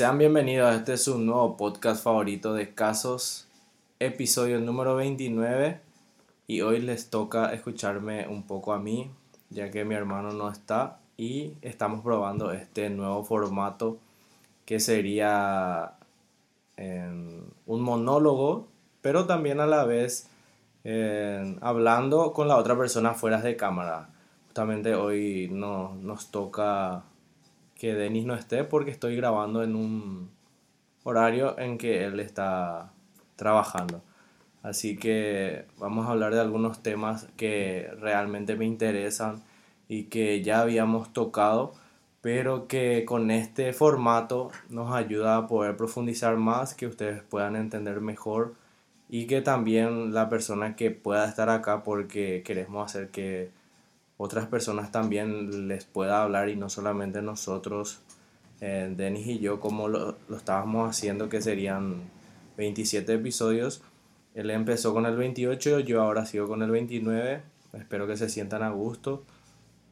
Sean bienvenidos este su nuevo podcast favorito de casos, episodio número 29. Y hoy les toca escucharme un poco a mí, ya que mi hermano no está. Y estamos probando este nuevo formato que sería em, un monólogo, pero también a la vez em, hablando con la otra persona fuera de cámara. Justamente hoy no, nos toca que Denis no esté porque estoy grabando en un horario en que él está trabajando. Así que vamos a hablar de algunos temas que realmente me interesan y que ya habíamos tocado, pero que con este formato nos ayuda a poder profundizar más, que ustedes puedan entender mejor y que también la persona que pueda estar acá porque queremos hacer que otras personas también les pueda hablar y no solamente nosotros, eh, Denis y yo, como lo, lo, estábamos haciendo, que serían 27 episodios. Él empezó con el 28, yo ahora sigo con el 29. Espero que se sientan a gusto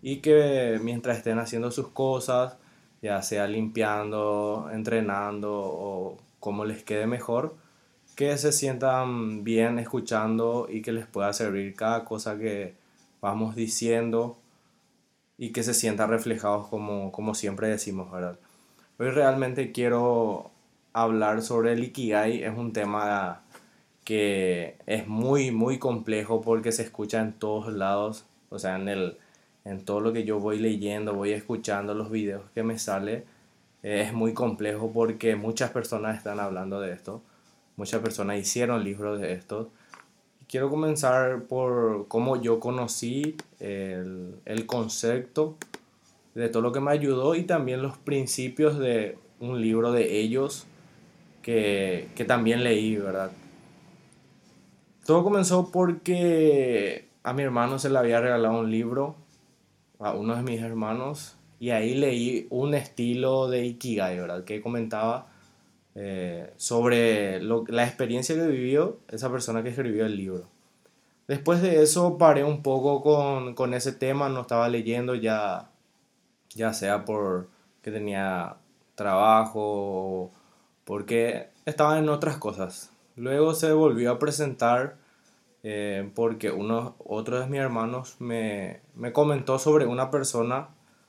y que mientras estén haciendo sus cosas, ya sea limpiando, entrenando o como les quede mejor, que se sientan bien escuchando y que les pueda servir cada cosa que vamos diciendo y que se sientan reflejados como, como siempre decimos, ¿verdad? Hoy realmente quiero hablar sobre el Ikigai, es un tema que es muy, muy complejo porque se escucha en todos lados, o sea, en, el, en todo lo que yo voy leyendo, voy escuchando los videos que me sale, es muy complejo porque muchas personas están hablando de esto, muchas personas hicieron libros de esto, quiero comenzar por cómo yo conocí el, el, concepto de todo lo que me ayudó y también los principios de un libro de ellos que, que también leí, ¿verdad? Todo comenzó porque a mi hermano se le había regalado un libro, a uno de mis hermanos, y ahí leí un estilo de Ikigai, ¿verdad? Que comentaba eh, sobre la experiencia que vivió esa persona que escribió el libro. Después de eso paré un poco con, con ese tema, no estaba leyendo ya, ya sea por que tenía trabajo, porque estaba en otras cosas. Luego se volvió a presentar eh, porque uno, otro de mis hermanos me, me comentó sobre una persona,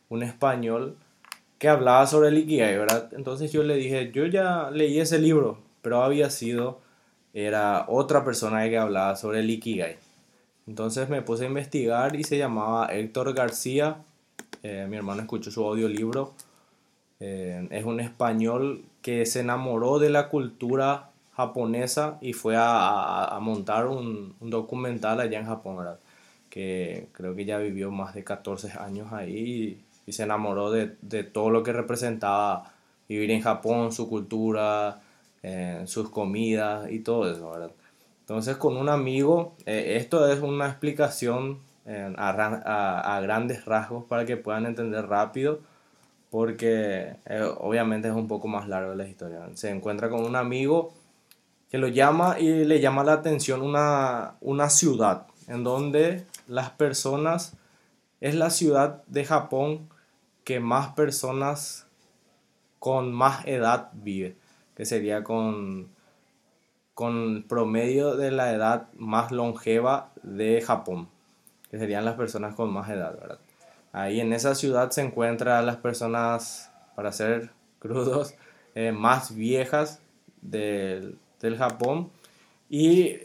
un español, que hablaba sobre el Ikigai, ¿verdad? Entonces yo le dije, yo ya leí ese libro, pero había sido, era otra persona que hablaba sobre el Ikigai. Entonces me puse a investigar y se llamaba Héctor García. Eh, mi hermano escuchó su audiolibro. Eh, es un español que se enamoró de la cultura japonesa y fue a, a, montar un, un, documental allá en Japón, ¿verdad? Que creo que ya vivió más de 14 años ahí y se enamoró de, de, todo lo que representaba vivir en Japón, su cultura, eh, sus comidas y todo eso. Entonces con un amigo, eh, esto es una explicación eh, a, a, a, grandes rasgos para que puedan entender rápido, porque obviamente es un poco más largo la historia. Se encuentra con un amigo que lo llama y le llama la atención una, una ciudad en donde las personas, es la ciudad de Japón que más personas con más edad vive, que sería con, con promedio de la edad más longeva de Japón, que serían las personas con más edad, ¿verdad? Ahí en esa ciudad se encuentran las personas, para ser crudos, eh, más viejas del, del Japón y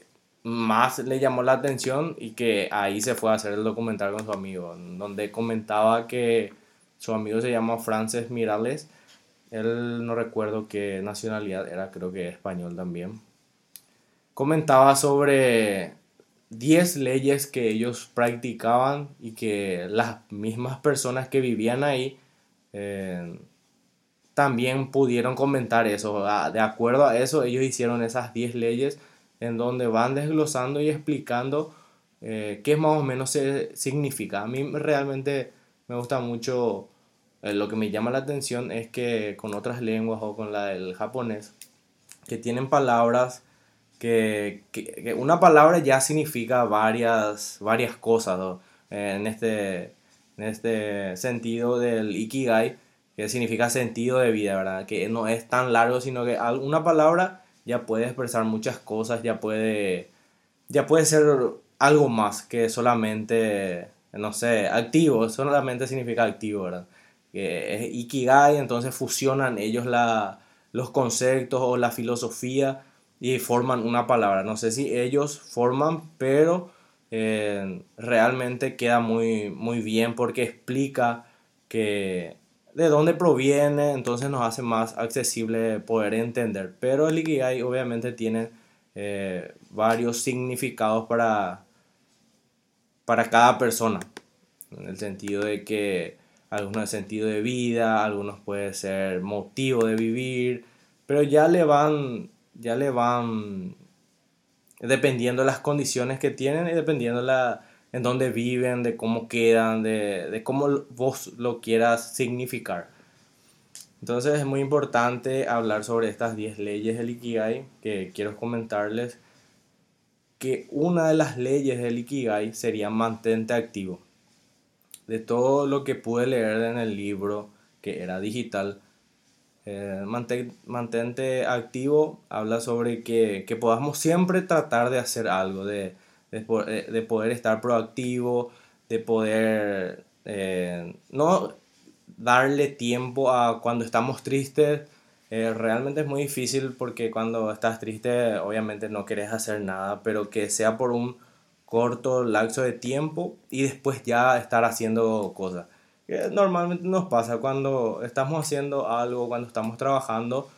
más le llamó la atención y que ahí se fue a hacer el documental con su amigo, donde comentaba que su amigo se llama Frances Mirales. Él no recuerdo qué nacionalidad era, creo que español también. Comentaba sobre 10 leyes que ellos practicaban y que las mismas personas que vivían ahí eh, también pudieron comentar eso. Ah, de acuerdo a eso, ellos hicieron esas 10 leyes en donde van desglosando y explicando eh, qué más o menos se significa. A mí realmente me gusta mucho eh, lo que me llama la atención es que con otras lenguas o con la del japonés, que tienen palabras que, que, una palabra ya significa varias, varias cosas. Eh, en, este, en este sentido del ikigai, que significa sentido de vida, ¿verdad? Que no es tan largo, sino que una palabra ya puede expresar muchas cosas, ya puede, ya puede ser algo más que solamente, no sé, activo, solamente significa activo, ¿verdad? Que es Ikigai, entonces fusionan ellos los conceptos o la filosofía y forman una palabra. No sé si ellos forman, pero eh, realmente queda muy, muy bien porque explica que de dónde proviene, entonces nos hace más accesible poder entender. Pero el Ikigai obviamente tiene eh, varios significados para, para cada persona, en el sentido de que algunos sentido de vida, algunos puede ser motivo de vivir, pero ya le van, ya le van dependiendo de las condiciones que tienen y dependiendo la, en dónde viven, de cómo quedan, de, de cómo vos lo quieras significar. Entonces es muy importante hablar sobre estas 10 leyes del Ikigai que quiero comentarles que una de las leyes del Ikigai sería mantente activo. De todo lo que pude leer en el libro que era digital, eh, mantente activo habla sobre que, que podamos siempre tratar de hacer algo, de, eh, de, poder estar proactivo, de poder eh, no darle tiempo a cuando estamos tristes. Eh, realmente es muy difícil porque cuando estás triste obviamente no quieres hacer nada, pero que sea por un corto lapso de tiempo y después ya estar haciendo cosas. normalmente nos pasa cuando estamos haciendo algo, cuando estamos trabajando,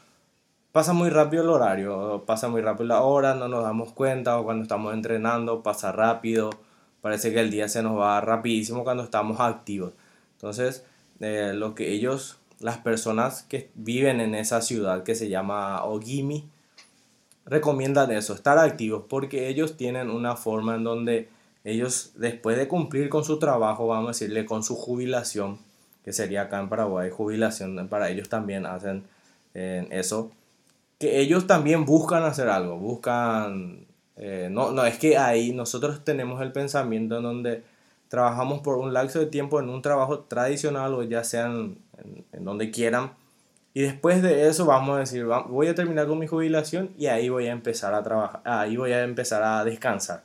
pasa muy rápido el horario, pasa muy rápido la hora, no nos damos cuenta, o cuando estamos entrenando pasa rápido, parece que el día se nos va rapidísimo cuando estamos activos. Entonces, eh, lo que ellos, las personas que viven en esa ciudad que se llama Ogimi, recomiendan eso, estar activos, porque ellos tienen una forma en donde ellos, después de cumplir con su trabajo, vamos a decirle, con su jubilación, que sería acá en Paraguay, jubilación, para ellos también hacen eh, eso, que ellos también buscan hacer algo, buscan, eh, no, no, es que ahí nosotros tenemos el pensamiento en donde trabajamos por un lapso de tiempo en un trabajo tradicional o ya sean en, donde quieran, y después de eso vamos a decir, voy a terminar con mi jubilación y ahí voy a empezar a trabajar, ahí voy a empezar a descansar.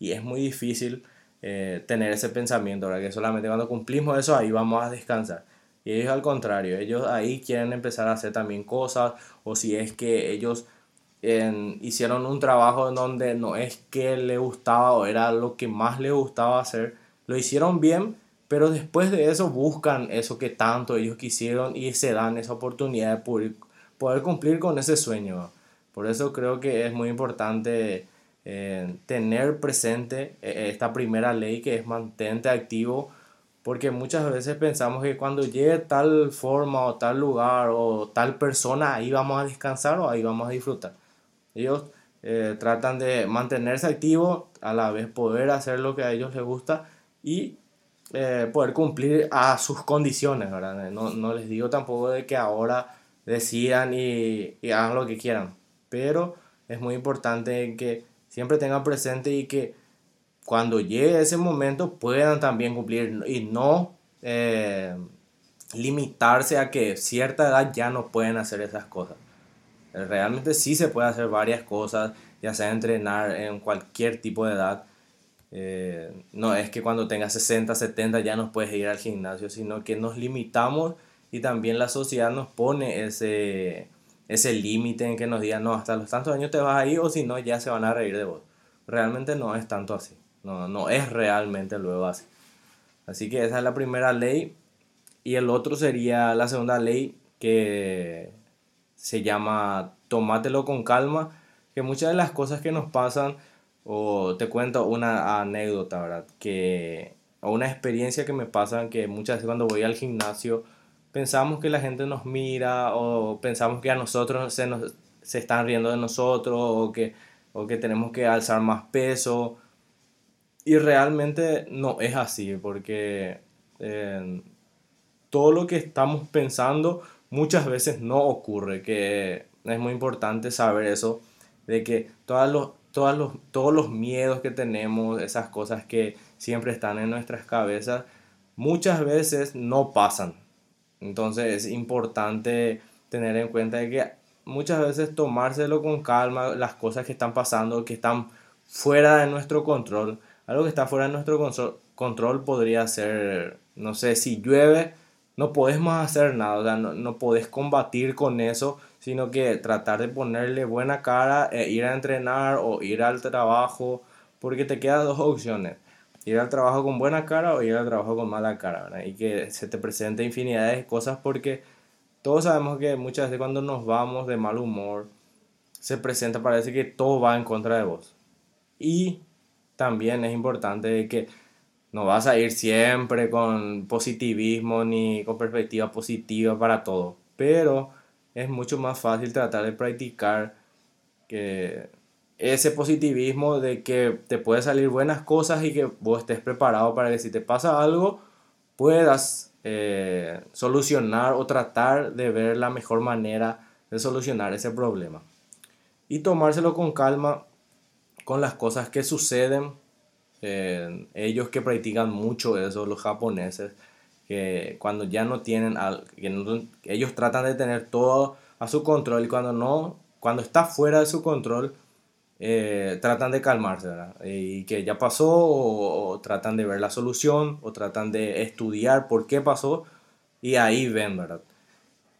Y es muy difícil eh, tener ese pensamiento, ¿verdad? que solamente cuando cumplimos eso ahí vamos a descansar. Y ellos al contrario, ellos ahí quieren empezar a hacer también cosas, o si es que ellos hicieron un trabajo en donde no es que le gustaba o era lo que más le gustaba hacer, lo hicieron bien, pero después de eso buscan eso que tanto ellos quisieron y se dan esa oportunidad de poder, cumplir con ese sueño. Por eso creo que es muy importante eh, tener presente eh, esta primera ley que es mantente activo porque muchas veces pensamos que cuando llegue tal forma o tal lugar o tal persona, ahí vamos a descansar o ahí vamos a disfrutar. Ellos eh, tratan de mantenerse activos, a la vez poder hacer lo que a ellos les gusta y eh, poder cumplir a sus condiciones, ¿verdad? No, no, les digo tampoco de que ahora decidan y, y hagan lo que quieran, pero es muy importante que siempre tengan presente y que cuando llegue ese momento puedan también cumplir y no eh, limitarse a que cierta edad ya no pueden hacer esas cosas. Realmente sí se puede hacer varias cosas, ya sea entrenar en cualquier tipo de edad. Eh, no es que cuando tengas 60, 70 ya no puedes ir al gimnasio, sino que nos limitamos y también la sociedad nos pone ese, ese límite en que nos digan, no, hasta los tantos años te vas a ir o si no ya se van a reír de vos. Realmente no es tanto así. No, no es realmente luego así. Así que esa es la primera ley. Y el otro sería la segunda ley que se llama tomátelo con calma. Que muchas de las cosas que nos pasan, o te cuento una anécdota, ¿verdad? Que, o una experiencia que me pasa, que muchas veces cuando voy al gimnasio pensamos que la gente nos mira o pensamos que a nosotros se, nos, se están riendo de nosotros o que, o que tenemos que alzar más peso y realmente no es así, porque eh, todo lo que estamos pensando muchas veces no ocurre, que es muy importante saber eso, de que todos los, todos los, todos los miedos que tenemos, esas cosas que siempre están en nuestras cabezas, muchas veces no pasan. Entonces es importante tener en cuenta que muchas veces tomárselo con calma, las cosas que están pasando, que están fuera de nuestro control. Algo que está fuera de nuestro control podría ser, no sé, si llueve, no podemos hacer nada, no, no podés combatir con eso, sino que tratar de ponerle buena cara, e ir a entrenar o ir al trabajo, porque te quedan dos opciones. Ir al trabajo con buena cara o ir al trabajo con mala cara, Y que se te presente infinidad de cosas porque todos sabemos que muchas veces cuando nos vamos de mal humor, se presenta, parece que todo va en contra de vos. Y también es importante que no vas a ir siempre con positivismo ni con perspectiva positiva para todo, pero es mucho más fácil tratar de practicar que ese positivismo de que te puede salir buenas cosas y que vos estés preparado para que si te pasa algo puedas eh, solucionar o tratar de ver la mejor manera de solucionar ese problema. Y tomárselo con calma con las cosas que suceden. Eh, ellos que practican mucho eso, los japoneses, que cuando ya no tienen, ellos tratan de tener todo a su control y cuando no, cuando está fuera de su control, eh, tratan de calmarse, Y que ya pasó, o, tratan de ver la solución, o tratan de estudiar por qué pasó, y ahí ven, ¿verdad?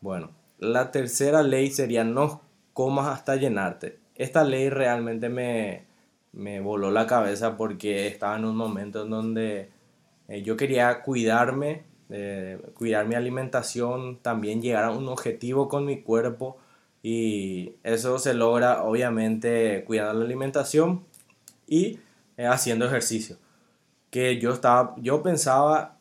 Bueno, la tercera ley sería no comas hasta llenarte. Esta ley realmente me, me voló la cabeza porque estaba en un momento en donde eh, yo quería cuidarme, eh, cuidar mi alimentación, también llegar a un objetivo con mi cuerpo y eso se logra obviamente cuidando la alimentación y eh, haciendo ejercicio. Que yo estaba, yo pensaba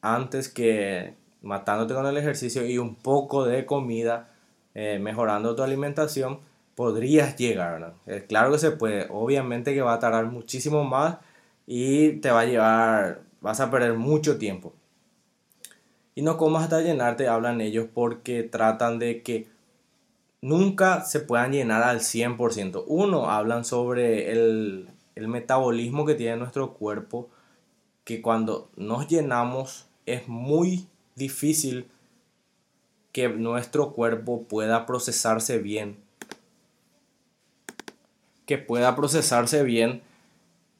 antes que matándote con el ejercicio y un poco de comida, mejorando tu alimentación, podrías llegar, eh, claro que se puede, obviamente que va a tardar muchísimo más y te va a llevar, vas a perder mucho tiempo. Y no comas hasta llenarte, hablan ellos, porque tratan de que nunca se puedan llenar al 100%. Uno, hablan sobre el, el metabolismo que tiene nuestro cuerpo, que cuando nos llenamos es muy difícil que nuestro cuerpo pueda procesarse bien que pueda procesarse bien,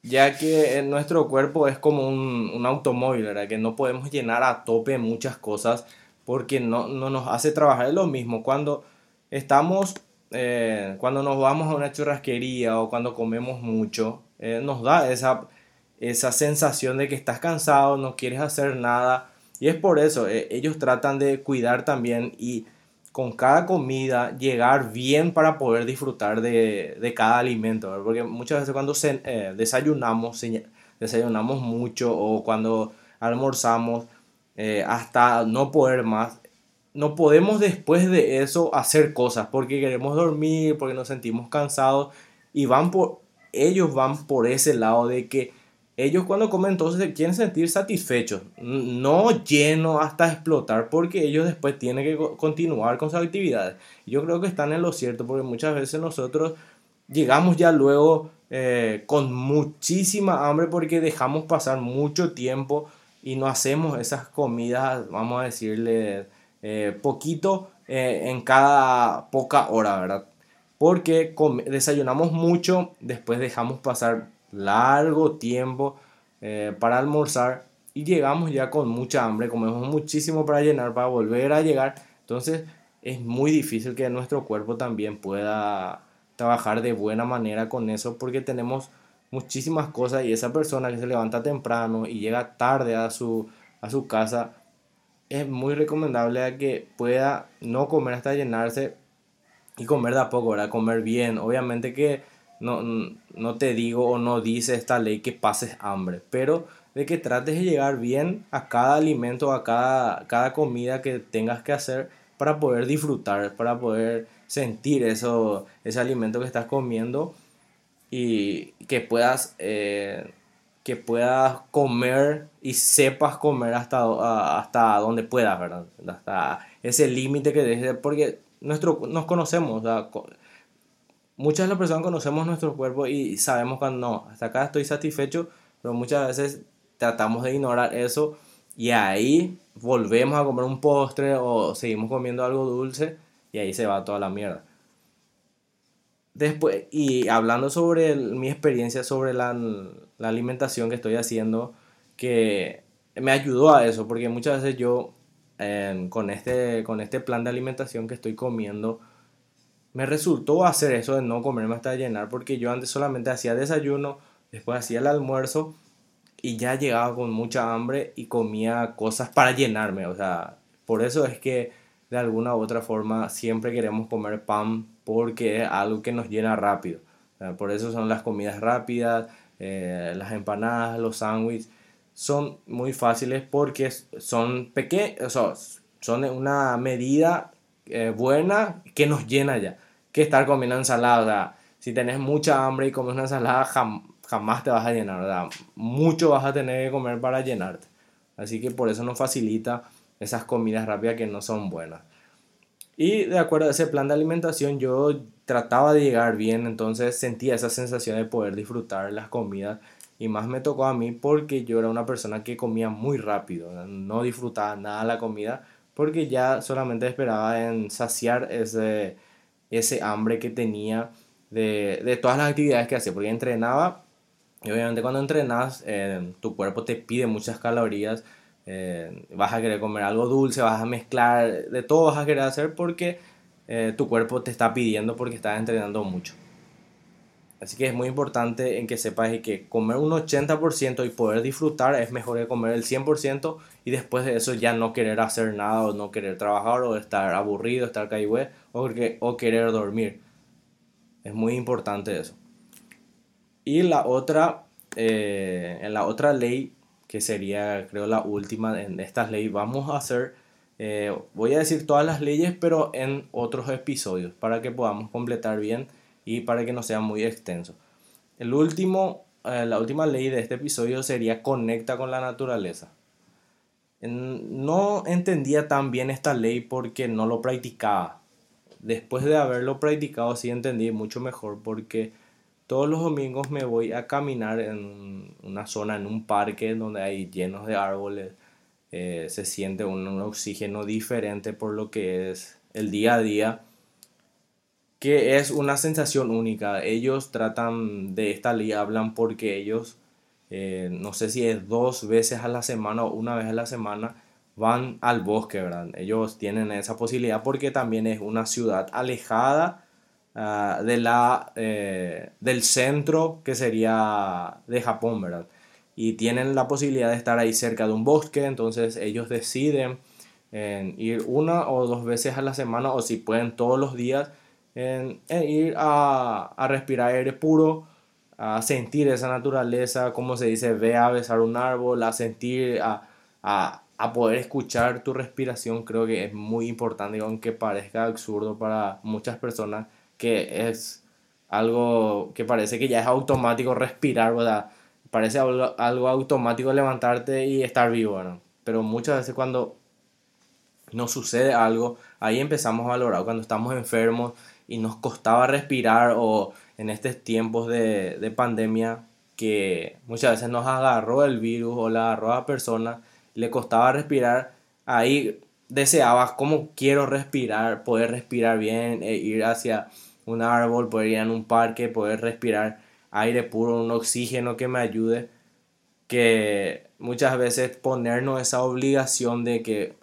ya que nuestro cuerpo es como un, automóvil, ¿verdad? que no podemos llenar a tope muchas cosas porque no, no nos hace trabajar lo mismo. Cuando estamos, eh, cuando nos vamos a una churrasquería o cuando comemos mucho, eh, nos da esa, esa sensación de que estás cansado, no quieres hacer nada. Y es por eso, eh, ellos tratan de cuidar también y con cada comida llegar bien para poder disfrutar de, de cada alimento, porque muchas veces cuando eh, desayunamos, desayunamos mucho o cuando almorzamos eh, hasta no poder más, no podemos después de eso hacer cosas porque queremos dormir, porque nos sentimos cansados y van por, ellos van por ese lado de que ellos cuando comen entonces se quieren sentir satisfechos, no lleno hasta explotar, porque ellos después tienen que continuar con sus actividades. Yo creo que están en lo cierto, porque muchas veces nosotros llegamos ya luego eh, con muchísima hambre porque dejamos pasar mucho tiempo y no hacemos esas comidas, vamos a decirle, eh, poquito eh, en cada poca hora, ¿verdad? Porque desayunamos mucho, después dejamos pasar largo tiempo eh, para almorzar y llegamos ya con mucha hambre, comemos muchísimo para llenar, para volver a llegar. Entonces es muy difícil que nuestro cuerpo también pueda trabajar de buena manera con eso porque tenemos muchísimas cosas y esa persona que se levanta temprano y llega tarde a su, a su casa es muy recomendable que pueda no comer hasta llenarse y comer de a poco, ¿verdad? Comer bien. Obviamente que no, no te digo o no dice esta ley que pases hambre, pero de que trates de llegar bien a cada alimento, a cada, cada comida que tengas que hacer para poder disfrutar, para poder sentir eso, ese alimento que estás comiendo y que puedas, eh, que puedas comer y sepas comer hasta, hasta donde puedas, ¿verdad? Hasta ese límite que dejes, porque nuestro, nos conocemos, muchas de las personas conocemos nuestro cuerpo y sabemos cuando no, hasta acá estoy satisfecho, pero muchas veces tratamos de ignorar eso y ahí volvemos a comer un postre o seguimos comiendo algo dulce y ahí se va toda la mierda. Después, y hablando sobre mi experiencia sobre la, la, alimentación que estoy haciendo, que me ayudó a eso, porque muchas veces yo con, este, con este plan de alimentación que estoy comiendo, me resultó hacer eso de no comerme hasta llenar, porque yo antes solamente hacía desayuno, después hacía el almuerzo y ya llegaba con mucha hambre y comía cosas para llenarme, o sea, por eso es que de alguna u otra forma siempre queremos comer pan porque es algo que nos llena rápido. por eso son las comidas rápidas, eh, las empanadas, los sándwiches son muy fáciles porque son pequeños, o son una medida eh, buena que nos llena ya. Que estar comiendo ensalada. si tenés mucha hambre y comes una ensalada, jamás te vas a llenar. Mucho vas a tener que comer para llenarte. Así que por eso nos facilita esas comidas rápidas que no son buenas. Y de acuerdo a ese plan de alimentación, yo trataba de llegar bien, entonces sentía esa sensación de poder disfrutar las comidas y más me tocó a mí porque yo era una persona que comía muy rápido, no disfrutaba nada la comida porque ya solamente esperaba en saciar ese, ese hambre que tenía de, de todas las actividades que hacía, porque entrenaba y obviamente cuando entrenas eh, tu cuerpo te pide muchas calorías, eh, vas a querer comer algo dulce, vas a mezclar, de todo vas a querer hacer porque eh, tu cuerpo te está pidiendo porque estás entrenando mucho. Así que es muy importante en que sepas que comer un 80% y poder disfrutar es mejor que comer el 100% y después de eso ya no querer hacer nada o no querer trabajar o estar aburrido, estar caído o, o querer dormir. Es muy importante eso. Y la otra, eh, en la otra ley, que sería creo la última en estas leyes, vamos a hacer, eh, voy a decir todas las leyes, pero en otros episodios, para que podamos completar bien y para que no sea muy extenso. El último, eh, la última ley de este episodio sería conecta con la naturaleza. No entendía tan bien esta ley porque no lo practicaba. Después de haberlo practicado sí entendí mucho mejor porque todos los domingos me voy a caminar en una zona, en un parque donde hay llenos de árboles. Eh, se siente un, un oxígeno diferente por lo que es el día a día que es una sensación única. Ellos tratan de esta ley, hablan porque ellos, eh, no sé si es dos veces a la semana o una vez a la semana, van al bosque, ¿verdad? Ellos tienen esa posibilidad porque también es una ciudad alejada ah, de la, eh, del centro que sería de Japón, ¿verdad? Y tienen la posibilidad de estar ahí cerca de un bosque, entonces ellos deciden en ir una o dos veces a la semana o si pueden todos los días en, ir a, a, respirar aire puro, a sentir esa naturaleza, como se dice, ve a besar un árbol, a sentir, a, a, a poder escuchar tu respiración, creo que es muy importante, aunque parezca absurdo para muchas personas, que es algo que parece que ya es automático respirar, ¿verdad? Parece algo, algo automático levantarte y estar vivo, ¿no? Pero muchas veces cuando nos sucede algo, ahí empezamos a valorar, cuando estamos enfermos, y nos costaba respirar o en estos tiempos de, de pandemia que muchas veces nos agarró el virus o la agarró a la persona, le costaba respirar, ahí deseabas cómo quiero respirar, poder respirar bien, e ir hacia un árbol, poder ir en un parque, poder respirar aire puro, un oxígeno que me ayude, que muchas veces ponernos esa obligación de que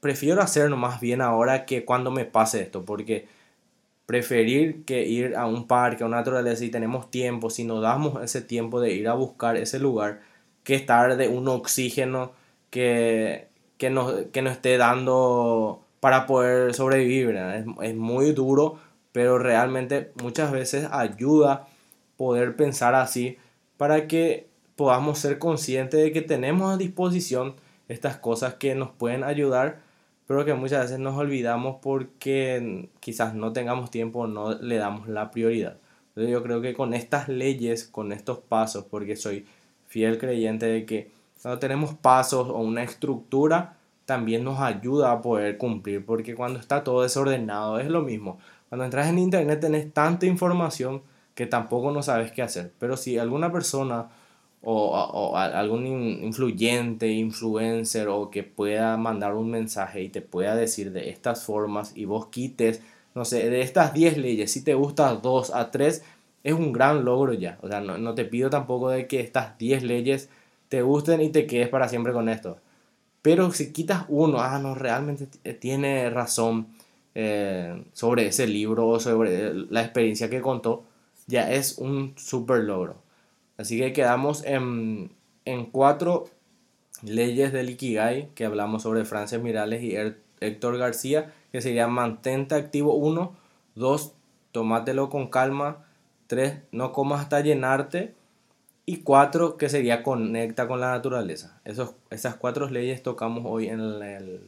prefiero hacerlo más bien ahora que cuando me pase esto, porque preferir que ir a un parque, a una naturaleza y tenemos tiempo, si nos damos ese tiempo de ir a buscar ese lugar, que estar de un oxígeno que, que, nos, que esté dando para poder sobrevivir. Es, es, muy duro, pero realmente muchas veces ayuda poder pensar así para que podamos ser conscientes de que tenemos a disposición estas cosas que nos pueden ayudar pero que muchas veces nos olvidamos porque quizás no tengamos tiempo, no le damos la prioridad. Entonces yo creo que con estas leyes, con estos pasos, porque soy fiel creyente de que cuando tenemos pasos o una estructura, también nos ayuda a poder cumplir, porque cuando está todo desordenado es lo mismo. Cuando entras en internet tenés tanta información que tampoco no sabes qué hacer. Pero si alguna persona o, algún influyente, influencer o que pueda mandar un mensaje y te pueda decir de estas formas y vos quites, no sé, de estas 10 leyes, si te gustan 2 a 3, es un gran logro ya. O sea, no, no te pido tampoco de que estas 10 leyes te gusten y te quedes para siempre con esto. Pero si quitas uno, ah, no, realmente tiene razón eh, sobre ese libro o sobre la experiencia que contó, ya es un super logro. Así que quedamos en, en cuatro leyes del Ikigai que hablamos sobre Frances Mirales y Héctor García, que sería mantente activo 1, 2, tomátelo con calma, 3, no comas hasta llenarte y 4, que sería conecta con la naturaleza. Esos, esas cuatro leyes tocamos hoy en el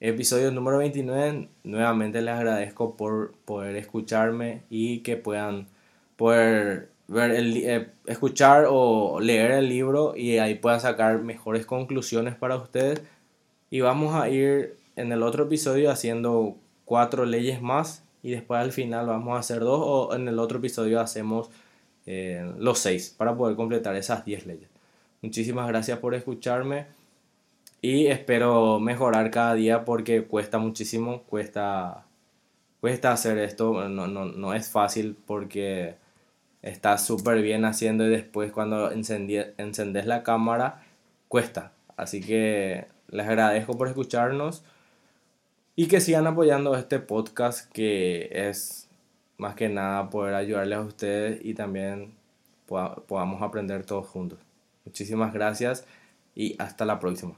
episodio número 29. Nuevamente les agradezco por poder escucharme y que puedan poder ver el, eh, escuchar o leer el libro y ahí puedan sacar mejores conclusiones para ustedes. Y vamos a ir en el otro episodio haciendo cuatro leyes más y después al final vamos a hacer dos o en el otro episodio hacemos eh, los seis para poder completar esas diez leyes. Muchísimas gracias por escucharme. Y espero mejorar cada día porque cuesta muchísimo, cuesta, cuesta hacer esto, no, no, no es fácil porque está súper bien haciendo y después cuando encendes la cámara cuesta. Así que les agradezco por escucharnos y que sigan apoyando este podcast que es más que nada poder ayudarles a ustedes y también podamos aprender todos juntos. Muchísimas gracias y hasta la próxima.